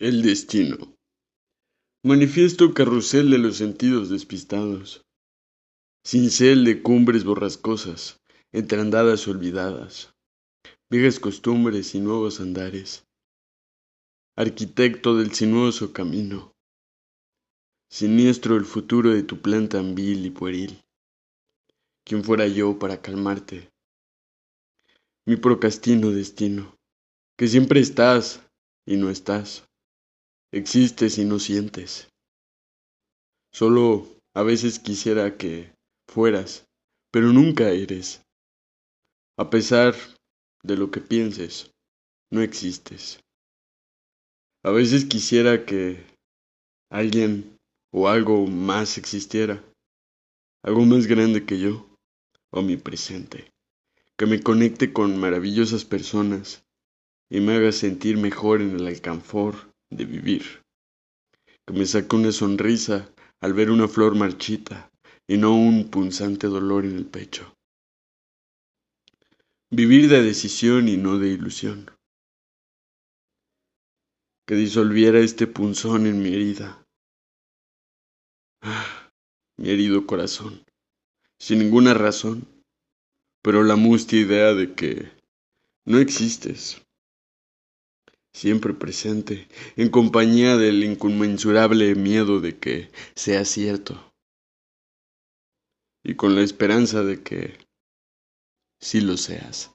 El destino. Manifiesto carrusel de los sentidos despistados. Cincel de cumbres borrascosas, entre andadas olvidadas, viejas costumbres y nuevos andares. Arquitecto del sinuoso camino. Siniestro el futuro de tu planta vil y pueril. ¿Quién fuera yo para calmarte? Mi procrastino destino, que siempre estás y no estás existes y no sientes. Solo a veces quisiera que fueras, pero nunca eres. A pesar de lo que pienses, no existes. A veces quisiera que alguien o algo más existiera, algo más grande que yo, o mi presente, que me conecte con maravillosas personas y me haga sentir mejor en el alcanfor de vivir, que me saque una sonrisa al ver una flor marchita y no un punzante dolor en el pecho. Vivir de decisión y no de ilusión. Que disolviera este punzón en mi herida. Ah, mi herido corazón, sin ninguna razón, pero la mustia idea de que no existes siempre presente, en compañía del inconmensurable miedo de que sea cierto, y con la esperanza de que sí lo seas.